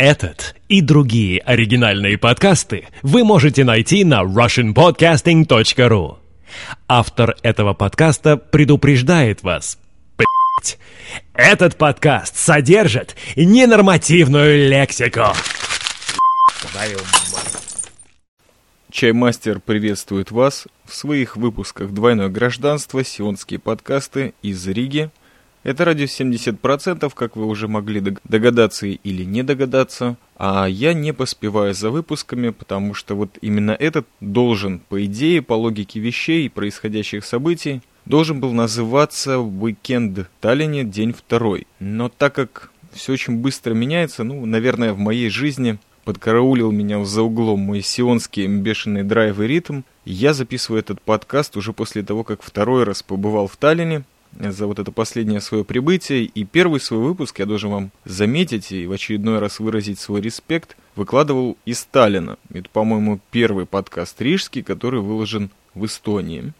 Этот и другие оригинальные подкасты вы можете найти на russianpodcasting.ru. Автор этого подкаста предупреждает вас. Этот подкаст содержит ненормативную лексику. Твою мать. Чаймастер приветствует вас в своих выпусках «Двойное гражданство», «Сионские подкасты» из Риги, это радиус 70%, как вы уже могли догадаться или не догадаться. А я не поспеваю за выпусками, потому что вот именно этот должен, по идее, по логике вещей и происходящих событий, должен был называться «Уикенд Таллине. День второй». Но так как все очень быстро меняется, ну, наверное, в моей жизни подкараулил меня за углом мой сионский бешеный драйв и ритм, я записываю этот подкаст уже после того, как второй раз побывал в Таллине, за вот это последнее свое прибытие. И первый свой выпуск, я должен вам заметить и в очередной раз выразить свой респект, выкладывал из Сталина. Это, по-моему, первый подкаст рижский, который выложен в Эстонии.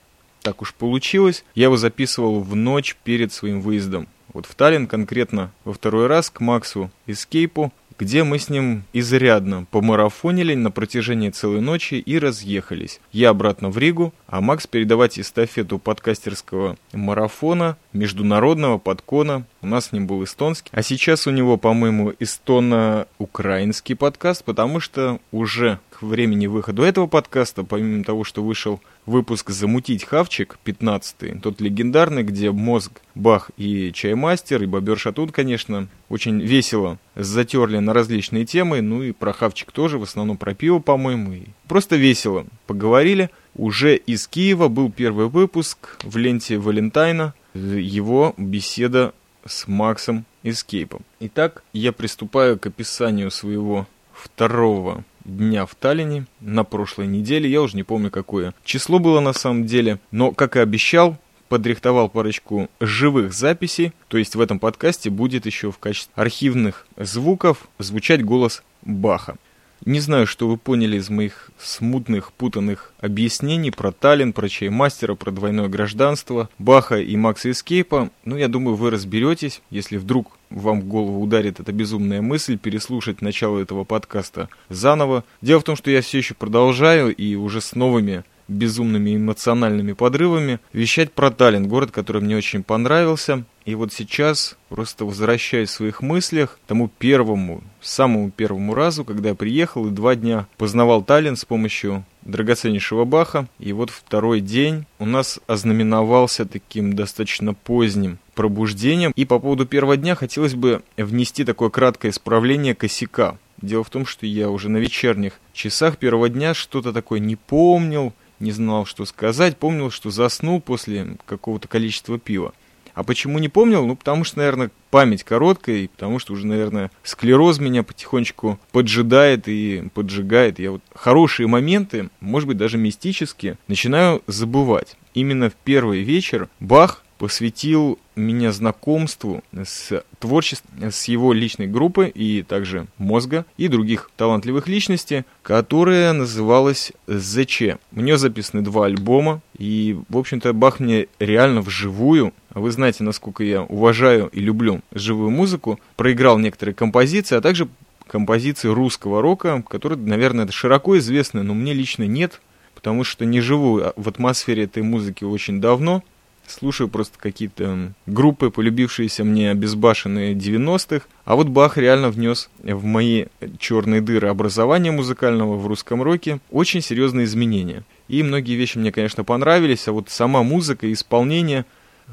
Так уж получилось. Я его записывал в ночь перед своим выездом. Вот в Таллин конкретно во второй раз к Максу Эскейпу где мы с ним изрядно помарафонили на протяжении целой ночи и разъехались. Я обратно в Ригу, а Макс передавать эстафету подкастерского марафона, международного подкона. У нас с ним был эстонский. А сейчас у него, по-моему, эстоно-украинский подкаст, потому что уже времени выхода этого подкаста, помимо того, что вышел выпуск «Замутить хавчик» 15 тот легендарный, где Мозг, Бах и Чаймастер, и Бобер Шатун, конечно, очень весело затерли на различные темы, ну и про хавчик тоже, в основном про пиво, по-моему, и просто весело поговорили. Уже из Киева был первый выпуск в ленте Валентайна, его беседа с Максом Эскейпом. Итак, я приступаю к описанию своего второго дня в Таллине на прошлой неделе. Я уже не помню, какое число было на самом деле. Но, как и обещал, подрихтовал парочку живых записей. То есть в этом подкасте будет еще в качестве архивных звуков звучать голос Баха. Не знаю, что вы поняли из моих смутных, путанных объяснений про Таллин, про Чаймастера, про двойное гражданство, Баха и Макса Эскейпа. Ну, я думаю, вы разберетесь, если вдруг вам в голову ударит эта безумная мысль переслушать начало этого подкаста заново. Дело в том, что я все еще продолжаю и уже с новыми безумными эмоциональными подрывами вещать про Таллин, город, который мне очень понравился. И вот сейчас, просто возвращаясь в своих мыслях, тому первому, самому первому разу, когда я приехал и два дня познавал Таллин с помощью драгоценнейшего Баха. И вот второй день у нас ознаменовался таким достаточно поздним пробуждением. И по поводу первого дня хотелось бы внести такое краткое исправление косяка. Дело в том, что я уже на вечерних часах первого дня что-то такое не помнил, не знал, что сказать, помнил, что заснул после какого-то количества пива. А почему не помнил? Ну, потому что, наверное, память короткая, и потому что уже, наверное, склероз меня потихонечку поджидает и поджигает. Я вот хорошие моменты, может быть, даже мистические, начинаю забывать. Именно в первый вечер Бах посвятил меня знакомству с творчеством, с его личной группы и также мозга и других талантливых личностей, которая называлась ЗЧ. У нее записаны два альбома, и, в общем-то, Бах мне реально вживую, а вы знаете, насколько я уважаю и люблю живую музыку, проиграл некоторые композиции, а также композиции русского рока, которые, наверное, широко известны, но мне лично нет, потому что не живу в атмосфере этой музыки очень давно, слушаю просто какие-то группы, полюбившиеся мне обезбашенные 90-х. А вот Бах реально внес в мои черные дыры образования музыкального в русском роке очень серьезные изменения. И многие вещи мне, конечно, понравились, а вот сама музыка и исполнение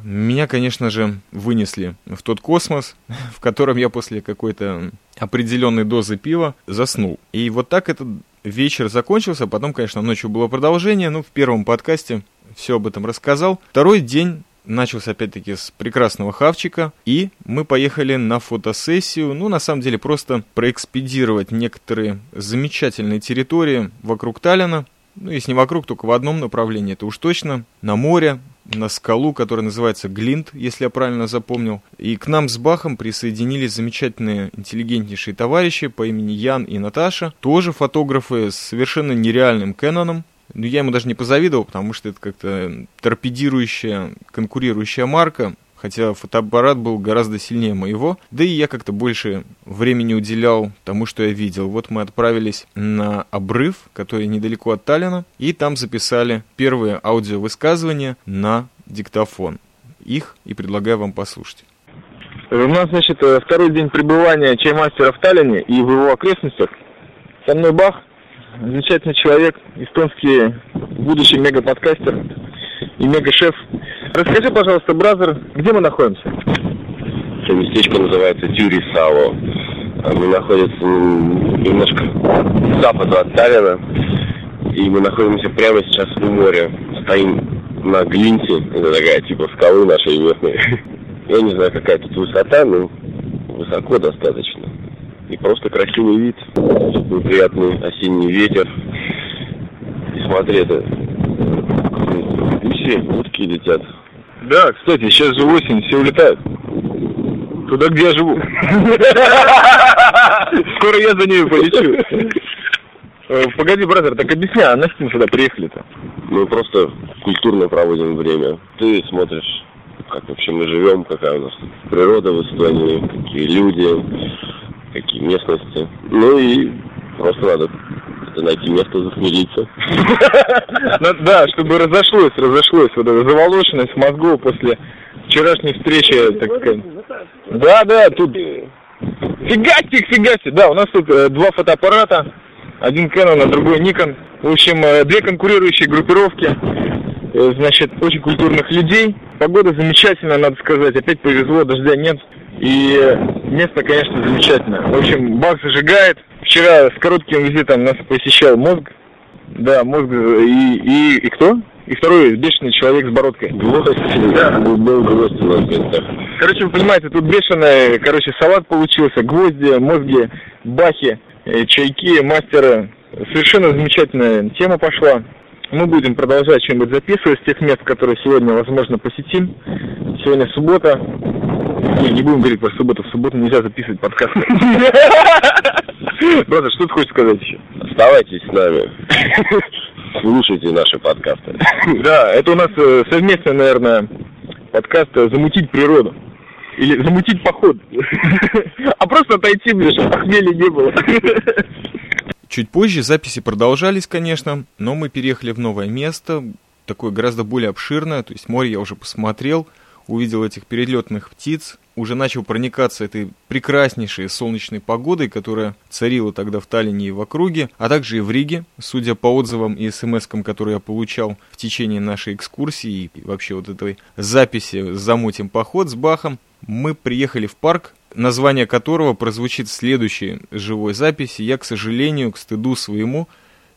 меня, конечно же, вынесли в тот космос, в котором я после какой-то определенной дозы пива заснул. И вот так этот вечер закончился, потом, конечно, ночью было продолжение, ну, в первом подкасте все об этом рассказал. Второй день начался опять-таки с прекрасного хавчика, и мы поехали на фотосессию, ну, на самом деле, просто проэкспедировать некоторые замечательные территории вокруг Таллина, ну, если не вокруг, только в одном направлении, это уж точно, на море, на скалу, которая называется Глинт, если я правильно запомнил. И к нам с Бахом присоединились замечательные, интеллигентнейшие товарищи по имени Ян и Наташа, тоже фотографы с совершенно нереальным Кэноном, ну, я ему даже не позавидовал, потому что это как-то торпедирующая, конкурирующая марка. Хотя фотоаппарат был гораздо сильнее моего, да и я как-то больше времени уделял тому, что я видел. Вот мы отправились на обрыв, который недалеко от Таллина, и там записали первые аудиовысказывания на диктофон. Их и предлагаю вам послушать. У нас, значит, э, второй день пребывания чаймастера в Таллине и в его окрестностях. Со мной Бах, замечательный человек, эстонский будущий мега-подкастер и мега-шеф. Расскажи, пожалуйста, Бразер, где мы находимся? Это местечко называется Тюрисао. Мы находимся немножко к западу от Таллина. И мы находимся прямо сейчас у моря. Стоим на глинте. Это такая типа скалы нашей местной. Я не знаю, какая тут высота, но высоко достаточно. И просто красивый вид. Тут приятный осенний ветер. И смотри, это гуси, утки летят. Да, кстати, сейчас же осень, все улетают. Туда, где я живу. Скоро я за ними полечу. Э, Погоди, бразер, так объясняй, а на что мы сюда приехали-то? Мы просто культурно проводим время. Ты смотришь, как вообще мы живем, какая у нас природа в Эстонии, какие люди, какие местности. Ну и просто надо это найти место захмелиться. Ну, Да, чтобы разошлось, разошлось вот эта заволоченность мозгов после вчерашней встречи, так сказать. Да, да, тут фигастик, фигастик. Да, у нас тут э, два фотоаппарата, один Canon, а другой Nikon. В общем, э, две конкурирующие группировки, э, значит, очень культурных людей. Погода замечательная, надо сказать. Опять повезло, дождя нет. И место, конечно, замечательное. В общем, бак зажигает. Вчера с коротким визитом нас посещал мозг. Да, мозг и, и, и кто? И второй бешеный человек с бородкой. Гвоздь, да. был гвоздь у. Короче, вы понимаете, тут бешеный, короче, салат получился, гвозди, мозги, бахи, э, чайки, мастеры. Совершенно замечательная тема пошла. Мы будем продолжать что-нибудь записывать с тех мест, которые сегодня, возможно, посетим. Сегодня суббота. Не, не будем говорить про субботу. В субботу нельзя записывать подкасты. Брат, что ты хочешь сказать еще? Оставайтесь с нами. Слушайте наши подкасты. Да, это у нас э, совместный, наверное, подкаст э, «Замутить природу». Или «Замутить поход». А просто отойти, блин, чтобы похмелья не было. Чуть позже записи продолжались, конечно, но мы переехали в новое место, такое гораздо более обширное, то есть море я уже посмотрел, увидел этих перелетных птиц, уже начал проникаться этой прекраснейшей солнечной погодой, которая царила тогда в Таллине и в округе, а также и в Риге, судя по отзывам и смс-кам, которые я получал в течение нашей экскурсии и вообще вот этой записи «Замутим поход» с Бахом, мы приехали в парк, название которого прозвучит в следующей живой записи. Я, к сожалению, к стыду своему,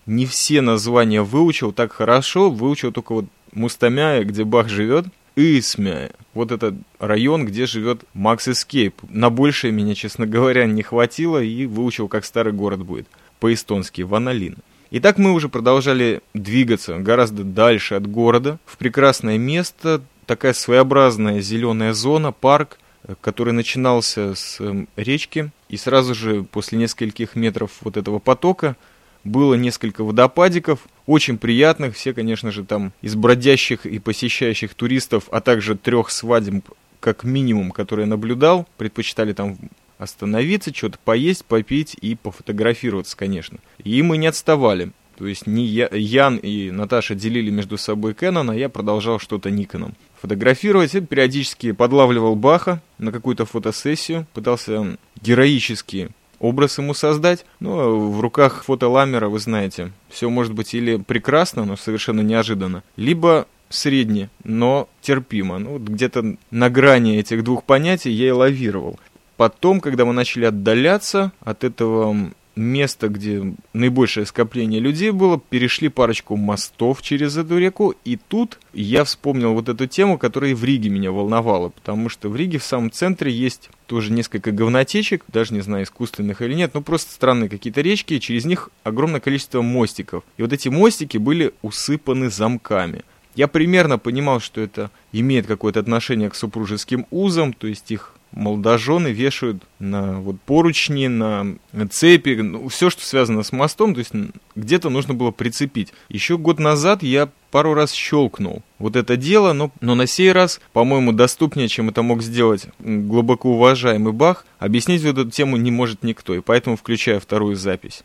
не все названия выучил так хорошо, выучил только вот Мустамяя, где Бах живет, и Исмяя. Вот этот район, где живет Макс Эскейп. На большее меня, честно говоря, не хватило и выучил, как старый город будет. По-эстонски, Ваналин. Итак, мы уже продолжали двигаться гораздо дальше от города, в прекрасное место, такая своеобразная зеленая зона, парк, э, который начинался с эм, речки, и сразу же после нескольких метров вот этого потока было несколько водопадиков, очень приятных, все, конечно же, там из бродящих и посещающих туристов, а также трех свадеб, как минимум, которые я наблюдал, предпочитали там остановиться, что-то поесть, попить и пофотографироваться, конечно. И мы не отставали. То есть не я, Ян и Наташа делили между собой Canon, а я продолжал что-то Никоном фотографировать. И периодически подлавливал Баха на какую-то фотосессию, пытался героически образ ему создать. Ну, в руках фотоламера, вы знаете, все может быть или прекрасно, но совершенно неожиданно, либо средне, но терпимо. Ну, вот где-то на грани этих двух понятий я и лавировал. Потом, когда мы начали отдаляться от этого места, где наибольшее скопление людей было, перешли парочку мостов через эту реку, и тут я вспомнил вот эту тему, которая в Риге меня волновала, потому что в Риге в самом центре есть тоже несколько говнотечек, даже не знаю, искусственных или нет, но просто странные какие-то речки, и через них огромное количество мостиков. И вот эти мостики были усыпаны замками. Я примерно понимал, что это имеет какое-то отношение к супружеским узам, то есть их молодожены вешают на вот поручни, на цепи, ну, все, что связано с мостом, то есть где-то нужно было прицепить. Еще год назад я пару раз щелкнул вот это дело, но, но на сей раз, по-моему, доступнее, чем это мог сделать глубоко уважаемый Бах, объяснить эту тему не может никто, и поэтому включаю вторую запись.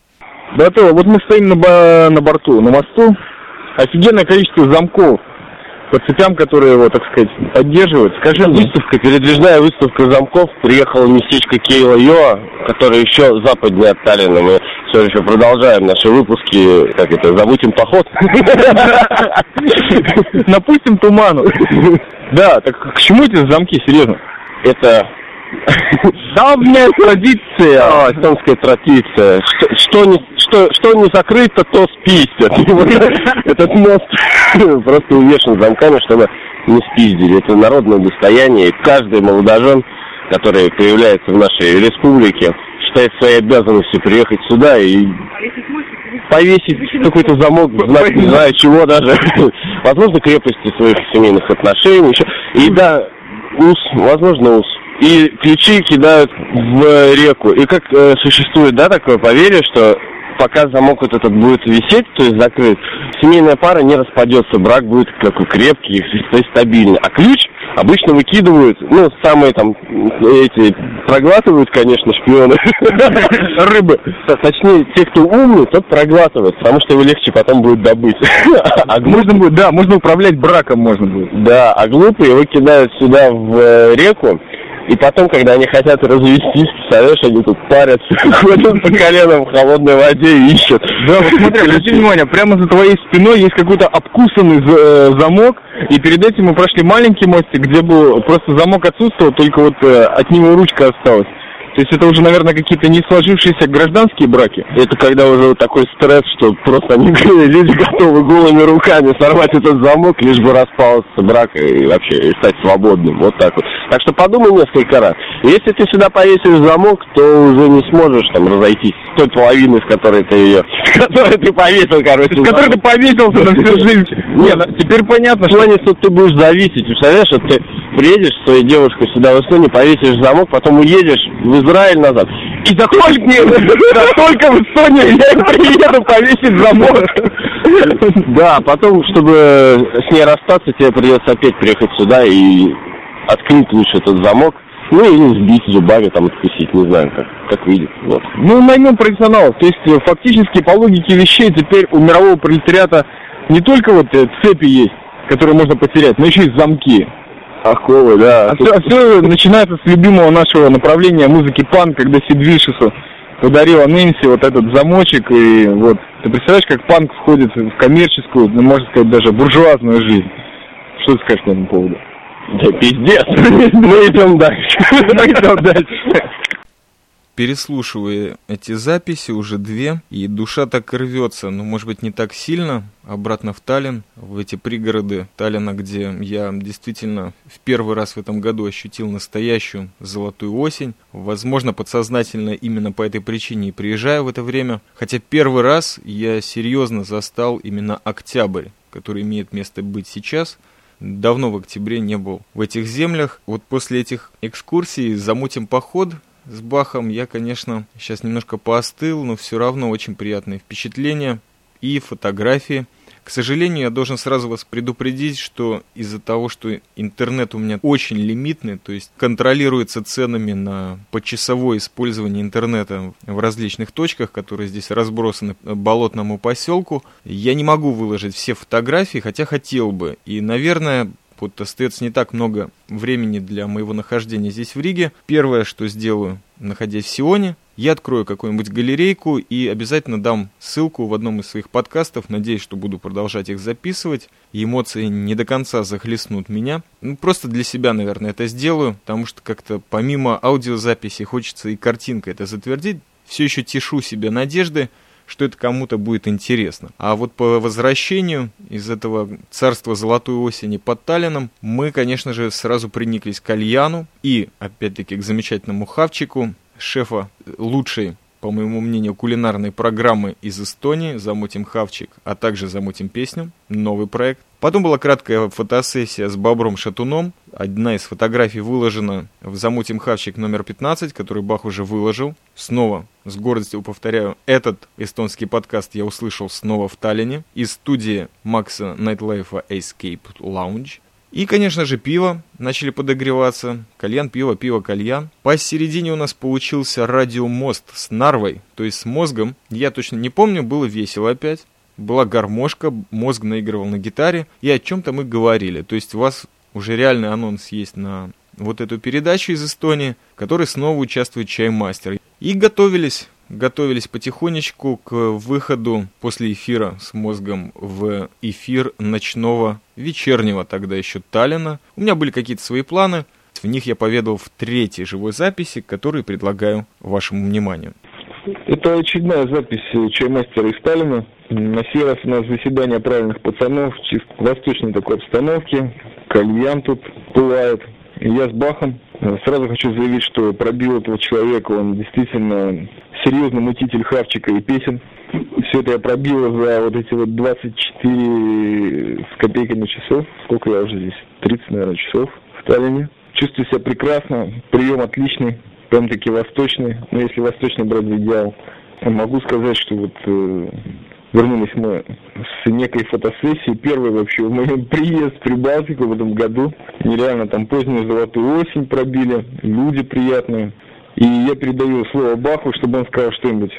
Готово. Вот мы стоим на, на борту, на мосту. Офигенное количество замков по цепям, которые его, так сказать, поддерживают. Скажи выставка, передвижная выставка замков. Приехала местечко Кейла Йоа, которое еще западнее от Таллина. Мы все еще продолжаем наши выпуски, как это, забудем поход. Напустим туману. Да, так к чему эти замки, серьезно? Это Давняя традиция. А, эстонская традиция. Что, что, не, что, что не закрыто, то спиздят. Этот мост просто увешан замками, чтобы не спиздили. Это народное достояние. И каждый молодожен, который появляется в нашей республике, считает своей обязанностью приехать сюда и повесить какой-то замок, знак, не знаю чего даже. Возможно, крепости своих семейных отношений. Еще. И да, ус, возможно, ус и ключи кидают в реку. И как э, существует, да, такое поверье, что пока замок вот этот будет висеть, то есть закрыт, семейная пара не распадется, брак будет такой крепкий, то есть стабильный. А ключ обычно выкидывают, ну, самые там, эти, проглатывают, конечно, шпионы, рыбы. Точнее, те, кто умный, тот проглатывает, потому что его легче потом будет добыть. А можно будет, да, можно управлять браком можно будет. Да, а глупые его кидают сюда в э, реку, и потом, когда они хотят развестись, представляешь, они тут парятся, ходят по коленам в холодной воде и ищут. Да, вот смотри, обрати внимание, прямо за твоей спиной есть какой-то обкусанный э, замок, и перед этим мы прошли маленький мостик, где был просто замок отсутствовал, только вот э, от него ручка осталась. То есть это уже, наверное, какие-то не сложившиеся гражданские браки? Это когда уже такой стресс, что просто они, люди готовы голыми руками сорвать этот замок, лишь бы распался брак и вообще и стать свободным. Вот так вот. Так что подумай несколько раз. Если ты сюда повесишь замок, то уже не сможешь там разойтись с той половиной, с которой ты ее... С которой ты повесил, короче. С которой ты повесился на всю жизнь. Нет, ну, теперь понятно, что... что ты будешь зависеть. Представляешь, что ты приедешь с своей девушкой сюда в Эстонию, повесишь замок, потом уедешь в Израиль назад. И за только, за только в Эстонию я приеду повесить замок. Да, потом, чтобы с ней расстаться, тебе придется опять приехать сюда и открыть лучше этот замок. Ну или сбить зубами, там откусить, не знаю, как, как видит. Вот. Ну, наймем профессионалов. То есть, э, фактически, по логике вещей, теперь у мирового пролетариата не только вот э, цепи есть, которые можно потерять, но еще и замки. Аховы, да. А все, а все начинается с любимого нашего направления музыки панк, когда Сид Вишесу подарила Нэнси вот этот замочек, и вот, ты представляешь, как панк входит в коммерческую, ну, можно сказать, даже буржуазную жизнь. Что ты скажешь по этому поводу? Да пиздец, мы идем дальше. Мы идем дальше переслушивая эти записи, уже две, и душа так рвется, но, может быть, не так сильно, обратно в Таллин, в эти пригороды Таллина, где я действительно в первый раз в этом году ощутил настоящую золотую осень. Возможно, подсознательно именно по этой причине и приезжаю в это время. Хотя первый раз я серьезно застал именно октябрь, который имеет место быть сейчас – давно в октябре не был в этих землях. Вот после этих экскурсий замутим поход с Бахом я, конечно, сейчас немножко поостыл, но все равно очень приятные впечатления и фотографии. К сожалению, я должен сразу вас предупредить, что из-за того, что интернет у меня очень лимитный, то есть контролируется ценами на почасовое использование интернета в различных точках, которые здесь разбросаны болотному поселку, я не могу выложить все фотографии, хотя хотел бы. И, наверное, вот остается не так много времени для моего нахождения здесь в Риге. Первое, что сделаю, находясь в Сионе, я открою какую-нибудь галерейку и обязательно дам ссылку в одном из своих подкастов. Надеюсь, что буду продолжать их записывать. Эмоции не до конца захлестнут меня. Ну, просто для себя, наверное, это сделаю, потому что как-то помимо аудиозаписи хочется и картинкой это затвердить. Все еще тешу себе надежды, что это кому-то будет интересно. А вот по возвращению из этого царства золотой осени под Таллином мы, конечно же, сразу приниклись к кальяну и, опять-таки, к замечательному хавчику, шефа лучшей по моему мнению, кулинарной программы из Эстонии «Замутим хавчик», а также «Замутим песню», новый проект. Потом была краткая фотосессия с Бобром Шатуном. Одна из фотографий выложена в «Замутим хавчик» номер 15, который Бах уже выложил. Снова, с гордостью повторяю, этот эстонский подкаст я услышал снова в Таллине из студии Макса Найтлайфа Escape Lounge. И, конечно же, пиво. Начали подогреваться. Кальян, пиво, пиво, кальян. Посередине у нас получился радиомост с нарвой, то есть с мозгом. Я точно не помню, было весело опять. Была гармошка, мозг наигрывал на гитаре. И о чем-то мы говорили. То есть у вас уже реальный анонс есть на вот эту передачу из Эстонии, в которой снова участвует чаймастер. И готовились готовились потихонечку к выходу после эфира с мозгом в эфир ночного вечернего тогда еще Таллина. У меня были какие-то свои планы, в них я поведал в третьей живой записи, которую предлагаю вашему вниманию. Это очередная запись чаймастера из Сталина. На сей раз у нас заседание правильных пацанов, чисто восточной такой обстановке. Кальян тут пылает. Я с Бахом. Сразу хочу заявить, что пробил этого человека, он действительно серьезный мутитель хавчика и песен. Все это я пробил за вот эти вот 24 с копейками часов. Сколько я уже здесь? 30, наверное, часов в Таллине. Чувствую себя прекрасно, прием отличный, прям таки восточный. Ну, если восточный брать в идеал. Могу сказать, что вот э, вернулись мы с некой фотосессии, первой вообще в моем приезд в Прибалтику в этом году. Нереально там позднюю золотую осень пробили, люди приятные. И я передаю слово Баху, чтобы он сказал что-нибудь.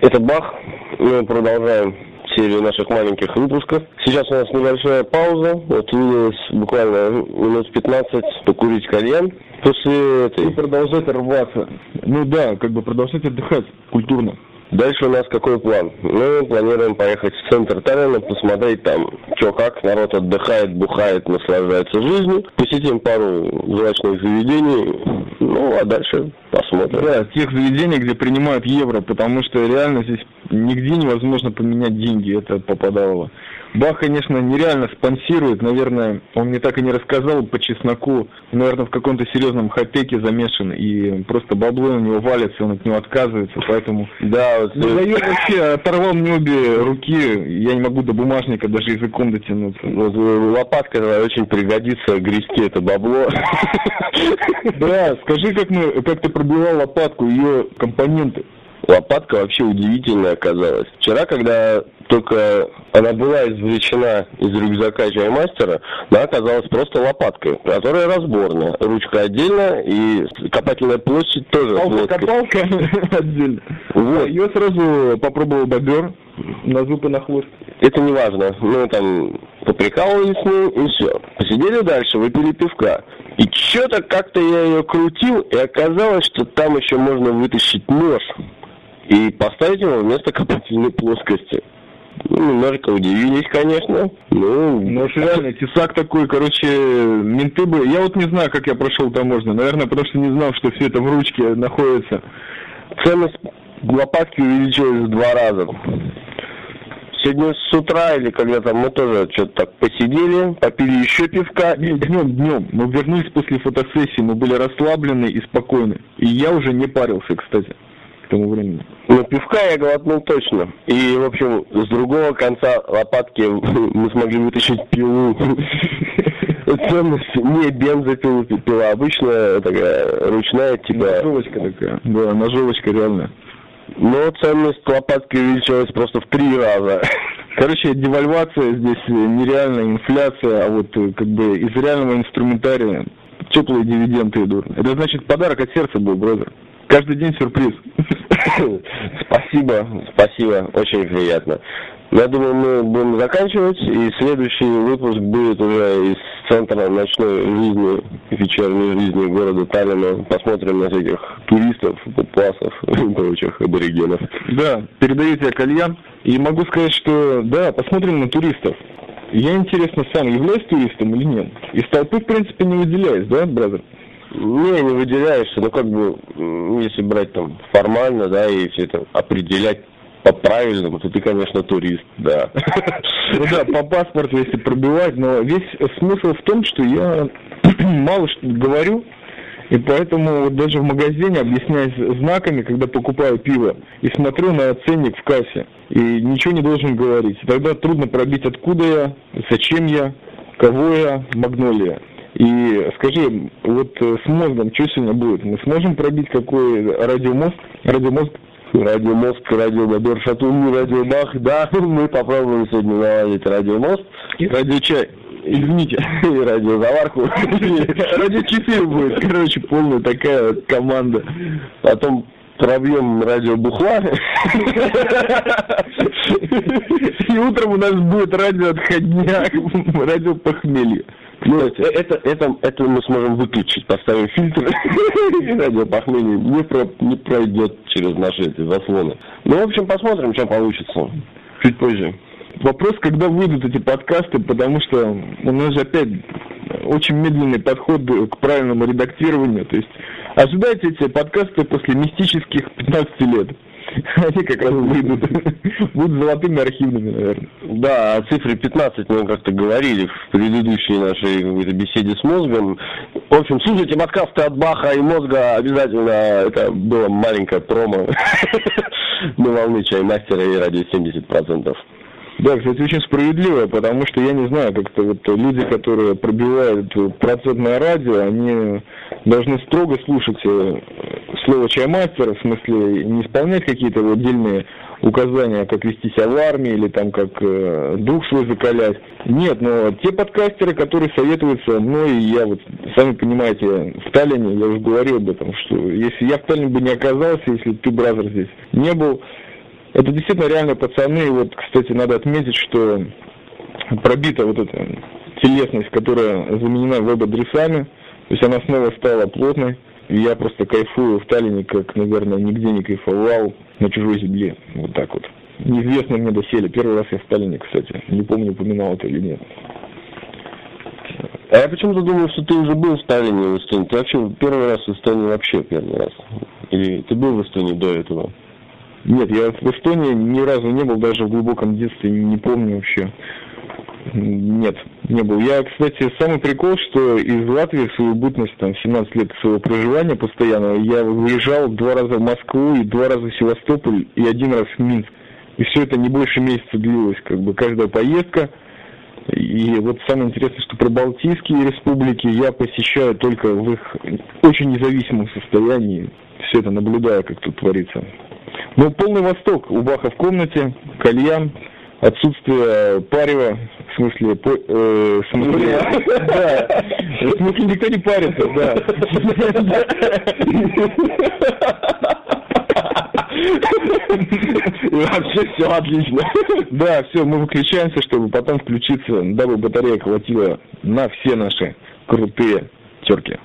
Это Бах. Мы продолжаем серию наших маленьких выпусков. Сейчас у нас небольшая пауза. Вот выявилось буквально минут 15 покурить кальян. После этой... И продолжать рваться. Ну да, как бы продолжать отдыхать культурно. Дальше у нас какой план? Мы планируем поехать в центр Таллина, посмотреть там, что как, народ отдыхает, бухает, наслаждается жизнью. Посетим пару зрачных заведений, ну а дальше посмотрим. Да, тех заведений, где принимают евро, потому что реально здесь нигде невозможно поменять деньги, это попадало. Бах, конечно, нереально спонсирует, наверное, он мне так и не рассказал по чесноку, наверное, в каком-то серьезном хай-теке замешан, и просто бабло у него валится, он от него отказывается, поэтому... Да, вот... Ну, дает вообще, оторвал мне обе руки, я не могу до бумажника даже языком дотянуться. Вот, э, лопатка очень пригодится грести это бабло. Да, скажи, как, мы, как ты пробивал лопатку, ее компоненты. Лопатка вообще удивительная оказалась. Вчера, когда только она была извлечена из рюкзака чаймастера, она оказалась просто лопаткой, которая разборная. Ручка отдельно и копательная площадь тоже. Палка-копалка отдельно. Вот. Ее сразу попробовал бобер на зуб и на хвост. Это не важно. Мы там поприкалывались с ней и все. Посидели дальше, выпили пивка. И что-то как-то я ее крутил, и оказалось, что там еще можно вытащить нож и поставить его вместо копательной плоскости. Ну, немножко удивились, конечно. Ну, ну уж реально, тесак такой, короче, менты бы... Я вот не знаю, как я прошел таможню. Наверное, потому что не знал, что все это в ручке находится. Ценность лопатки увеличилась в два раза. Сегодня с утра или когда-то мы тоже что-то так посидели, попили еще пивка. Не, днем, днем. Мы вернулись после фотосессии, мы были расслаблены и спокойны. И я уже не парился, кстати к тому времени. Ну, пивка я глотнул точно. И, в общем, с другого конца лопатки мы смогли вытащить пилу. Ценность не бензопила, пила обычная, такая ручная, типа... Ножовочка такая. Да, ножовочка реально. Но ценность лопатки увеличилась просто в три раза. Короче, девальвация здесь нереальная, инфляция, а вот как бы из реального инструментария теплые дивиденды идут. Это значит подарок от сердца был, бродер. Каждый день сюрприз. Спасибо, спасибо, очень приятно. Я думаю, мы будем заканчивать, и следующий выпуск будет уже из центра ночной жизни, вечерней жизни города Таллина. Посмотрим на всяких туристов, папуасов и прочих аборигенов. Да, передаю тебе кальян, и могу сказать, что да, посмотрим на туристов. Я, интересно, сам являюсь туристом или нет? Из толпы, в принципе, не выделяюсь, да, бразер? Не, не выделяешься, ну как бы, если брать там формально, да, и все это определять по-правильному, то ты, конечно, турист, да. Ну да, по паспорту, если пробивать, но весь смысл в том, что я мало что говорю, И поэтому вот даже в магазине, объясняясь знаками, когда покупаю пиво, и смотрю на ценник в кассе, и ничего не должен говорить. Тогда трудно пробить, откуда я, зачем я, кого я, магнолия. И скажи, вот э, с мозгом что сегодня будет? Мы сможем пробить какой радиомозг? Радиомозг Радиомозг, радиобобер, шатун, радиобах, да, мы попробуем сегодня наладить радиомозг. И радиочай. Извините. И радиозаварку. Радиочефир будет. Короче, полная такая команда. Потом пробьем радио бухла. И утром у нас будет радио отходняк, радио похмелье. Ну, это, это, это мы сможем выключить, поставим фильтр, и радио похмелье не, про, не пройдет через наши эти заслоны. Ну, в общем, посмотрим, что получится. Чуть позже. Вопрос, когда выйдут эти подкасты, потому что у нас же опять очень медленный подход к правильному редактированию. То есть ожидайте эти подкасты после мистических 15 лет. Они как раз выйдут, будут золотыми архивными, наверное. Да, о цифре 15 мы как-то говорили в предыдущей нашей беседе с мозгом. В общем, слушайте подкасты от Баха и мозга обязательно. Это было маленькое промо на волны чаймастера и радио 70%. Да, кстати, очень справедливо, потому что я не знаю, как-то вот люди, которые пробивают процентное радио, они должны строго слушать э, слово чаймастера, в смысле не исполнять какие-то вот отдельные указания, как вести себя в армии или там как э, дух свой закалять. Нет, но те подкастеры, которые советуются мной, и я вот, сами понимаете, в Таллине, я уже говорил об этом, что если я в Таллине бы не оказался, если ты, бразер, здесь не был, это действительно реальные пацаны. И вот, кстати, надо отметить, что пробита вот эта телесность, которая заменена веб-адресами. То есть она снова стала плотной. И я просто кайфую в Таллине, как, наверное, нигде не кайфовал на чужой земле. Вот так вот. Неизвестно мне доселе. Первый раз я в Таллине, кстати. Не помню, упоминал это или нет. А я почему-то думал, что ты уже был в Сталине в Эстонии. Ты вообще первый раз в Эстонии вообще первый раз? Или ты был в Эстонии до этого? Нет, я в Эстонии ни разу не был, даже в глубоком детстве не помню вообще. Нет, не был. Я, кстати, самый прикол, что из Латвии в свою бытность, там, 17 лет своего проживания постоянного, я выезжал два раза в Москву и два раза в Севастополь и один раз в Минск. И все это не больше месяца длилось, как бы каждая поездка. И вот самое интересное, что про Балтийские республики я посещаю только в их очень независимом состоянии. Все это наблюдаю, как тут творится. Ну, полный восток. У Баха в комнате, кальян, отсутствие парева, в смысле, по, э, в смысле, да, в смысле никто не парится, да. И вообще все отлично. Да, все, мы выключаемся, чтобы потом включиться, дабы батарея хватило на все наши крутые терки.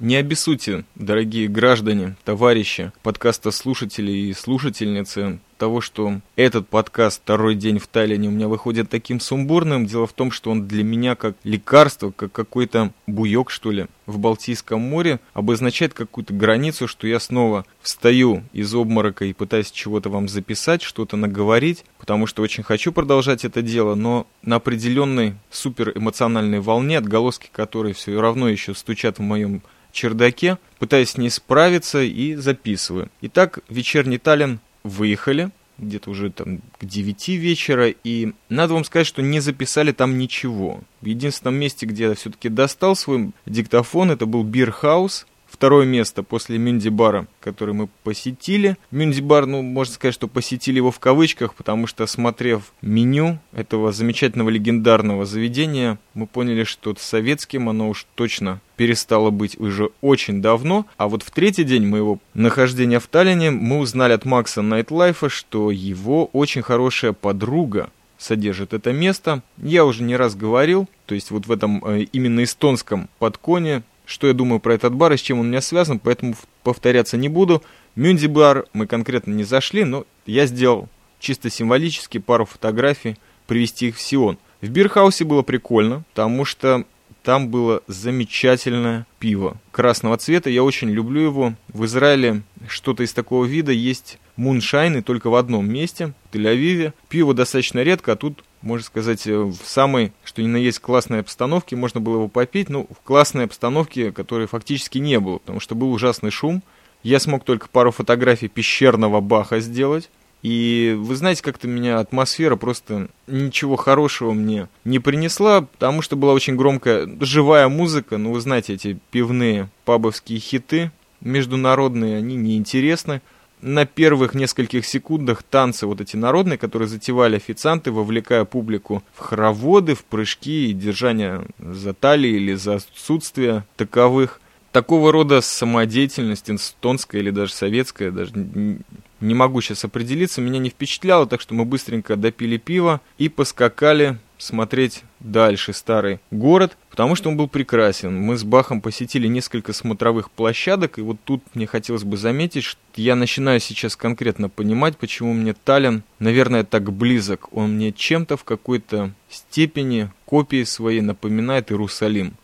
Не обессудьте, дорогие граждане, товарищи, подкаста слушатели и слушательницы, того, что этот подкаст «Второй день в Таллине» у меня выходит таким сумбурным. Дело в том, что он для меня как лекарство, как какой-то буек, что ли, в Балтийском море, обозначает какую-то границу, что я снова встаю из обморока и пытаюсь чего-то вам записать, что-то наговорить, потому что очень хочу продолжать это дело, но на определенной суперэмоциональной волне, отголоски которой все равно еще стучат в моем чердаке, пытаясь с ней справиться и записываю. Итак, вечерний Таллин выехали, где-то уже там к 9 вечера, и надо вам сказать, что не записали там ничего. В единственном месте, где я все-таки достал свой диктофон, это был Beer House, Второе место после Мюнди-бара, который мы посетили. Мюнди-бар, ну, можно сказать, что посетили его в кавычках, потому что, смотрев меню этого замечательного легендарного заведения, мы поняли, что советским оно уж точно перестало быть уже очень давно. А вот в третий день моего нахождения в Таллине мы узнали от Макса Найтлайфа, что его очень хорошая подруга содержит это место. Я уже не раз говорил, то есть вот в этом э, именно эстонском подконе что я думаю про этот бар и с чем он у меня связан, поэтому повторяться не буду. Мюнди бар мы конкретно не зашли, но я сделал чисто символически пару фотографий, привести их в Сион. В Бирхаусе было прикольно, потому что там было замечательное пиво красного цвета. Я очень люблю его. В Израиле что-то из такого вида есть муншайны только в одном месте, в Тель-Авиве. Пиво достаточно редко, а тут можно сказать, э, в самой, что ни на есть, классной обстановке можно было его попить, ну, в классной обстановке, которой фактически не было, потому что был ужасный шум. Я смог только пару фотографий пещерного Баха сделать. И вы знаете, как-то меня атмосфера просто ничего хорошего мне не принесла, потому что была очень громкая живая музыка. Ну, вы знаете, эти пивные пабовские хиты международные, они неинтересны на первых нескольких секундах танцы вот эти народные, которые затевали официанты, вовлекая публику в хороводы, в прыжки и держание за талии или за отсутствие таковых. Такого рода самодеятельность, эстонская или даже советская, даже не могу сейчас определиться, меня не впечатляло, так что мы быстренько допили пиво и поскакали смотреть дальше старый город, потому что он был прекрасен. Мы с Бахом посетили несколько смотровых площадок, и вот тут мне хотелось бы заметить, что я начинаю сейчас конкретно понимать, почему мне Таллин, наверное, так близок. Он мне чем-то в какой-то степени копии своей напоминает Иерусалим.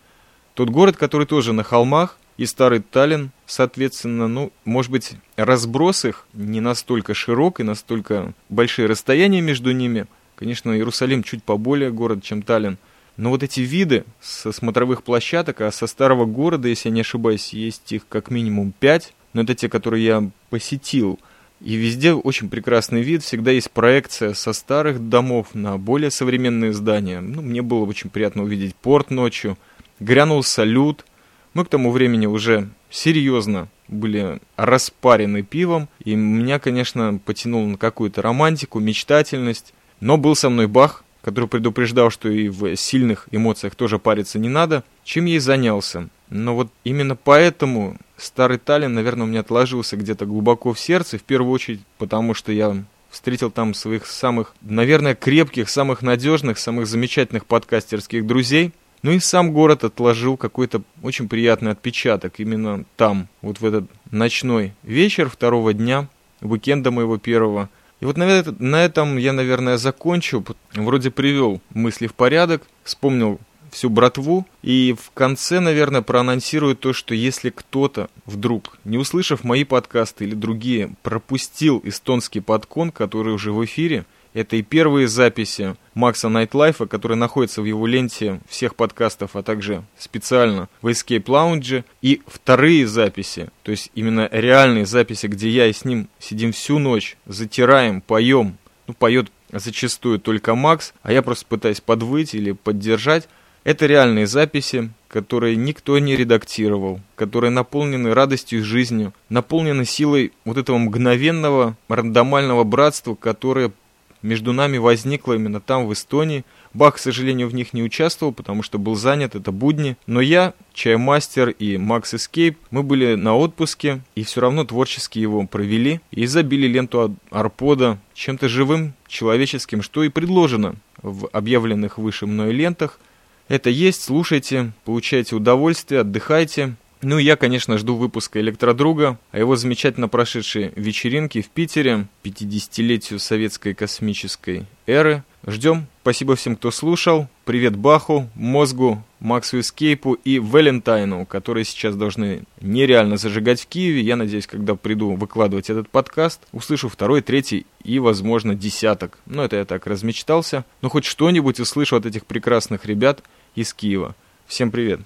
Тот город, который тоже на холмах, и старый Таллин, соответственно, ну, может быть, разброс их не настолько широк и настолько большие расстояния между ними – Конечно, Иерусалим чуть поболее город, чем Таллин. Но вот эти виды со смотровых площадок, а со старого города, если я не ошибаюсь, есть их как минимум пять, но это те, которые я посетил. И везде очень прекрасный вид, всегда есть проекция со старых домов на более современные здания. Ну, мне было очень приятно увидеть порт ночью. Грянул салют. Мы к тому времени уже серьезно были распарены пивом, и меня, конечно, потянуло на какую-то романтику, мечтательность. Но был со мной Бах, который предупреждал, что и в сильных эмоциях тоже париться не надо, чем я и занялся. Но вот именно поэтому старый Таллин, наверное, у меня отложился где-то глубоко в сердце, в первую очередь потому, что я встретил там своих самых, наверное, крепких, самых надежных, самых замечательных подкастерских друзей. Ну и сам город отложил какой-то очень приятный отпечаток именно там, вот в этот ночной вечер второго дня, уикенда моего первого – и вот на, этом я, наверное, закончу. Вроде привел мысли в порядок, вспомнил всю братву. И в конце, наверное, проанонсирую то, что если кто-то вдруг, не услышав мои подкасты или другие, пропустил эстонский подкон, который уже в эфире, это и первые записи Макса Найтлайфа, которые находятся в его ленте всех подкастов, а также специально в Escape Lounge. И вторые записи, то есть именно реальные записи, где я и с ним сидим всю ночь, затираем, поем. Ну, поет зачастую только Макс, а я просто пытаюсь подвыть или поддержать. Это реальные записи, которые никто не редактировал, которые наполнены радостью и жизнью, наполнены силой вот этого мгновенного рандомального братства, которое между нами возникла именно там, в Эстонии. Бах, к сожалению, в них не участвовал, потому что был занят, это будни. Но я, Чаймастер и Макс Эскейп, мы были на отпуске и все равно творчески его провели и забили ленту Арпода чем-то живым, человеческим, что и предложено в объявленных выше мной лентах. Это есть, слушайте, получайте удовольствие, отдыхайте. Ну и я, конечно, жду выпуска «Электродруга», о его замечательно прошедшей вечеринке в Питере, 50-летию советской космической эры. Ждем. Спасибо всем, кто слушал. Привет Баху, Мозгу, Максу Эскейпу и Валентайну, которые сейчас должны нереально зажигать в Киеве. Я надеюсь, когда приду выкладывать этот подкаст, услышу второй, третий и, возможно, десяток. Но это я так размечтался. Но хоть что-нибудь услышу от этих прекрасных ребят из Киева. Всем привет.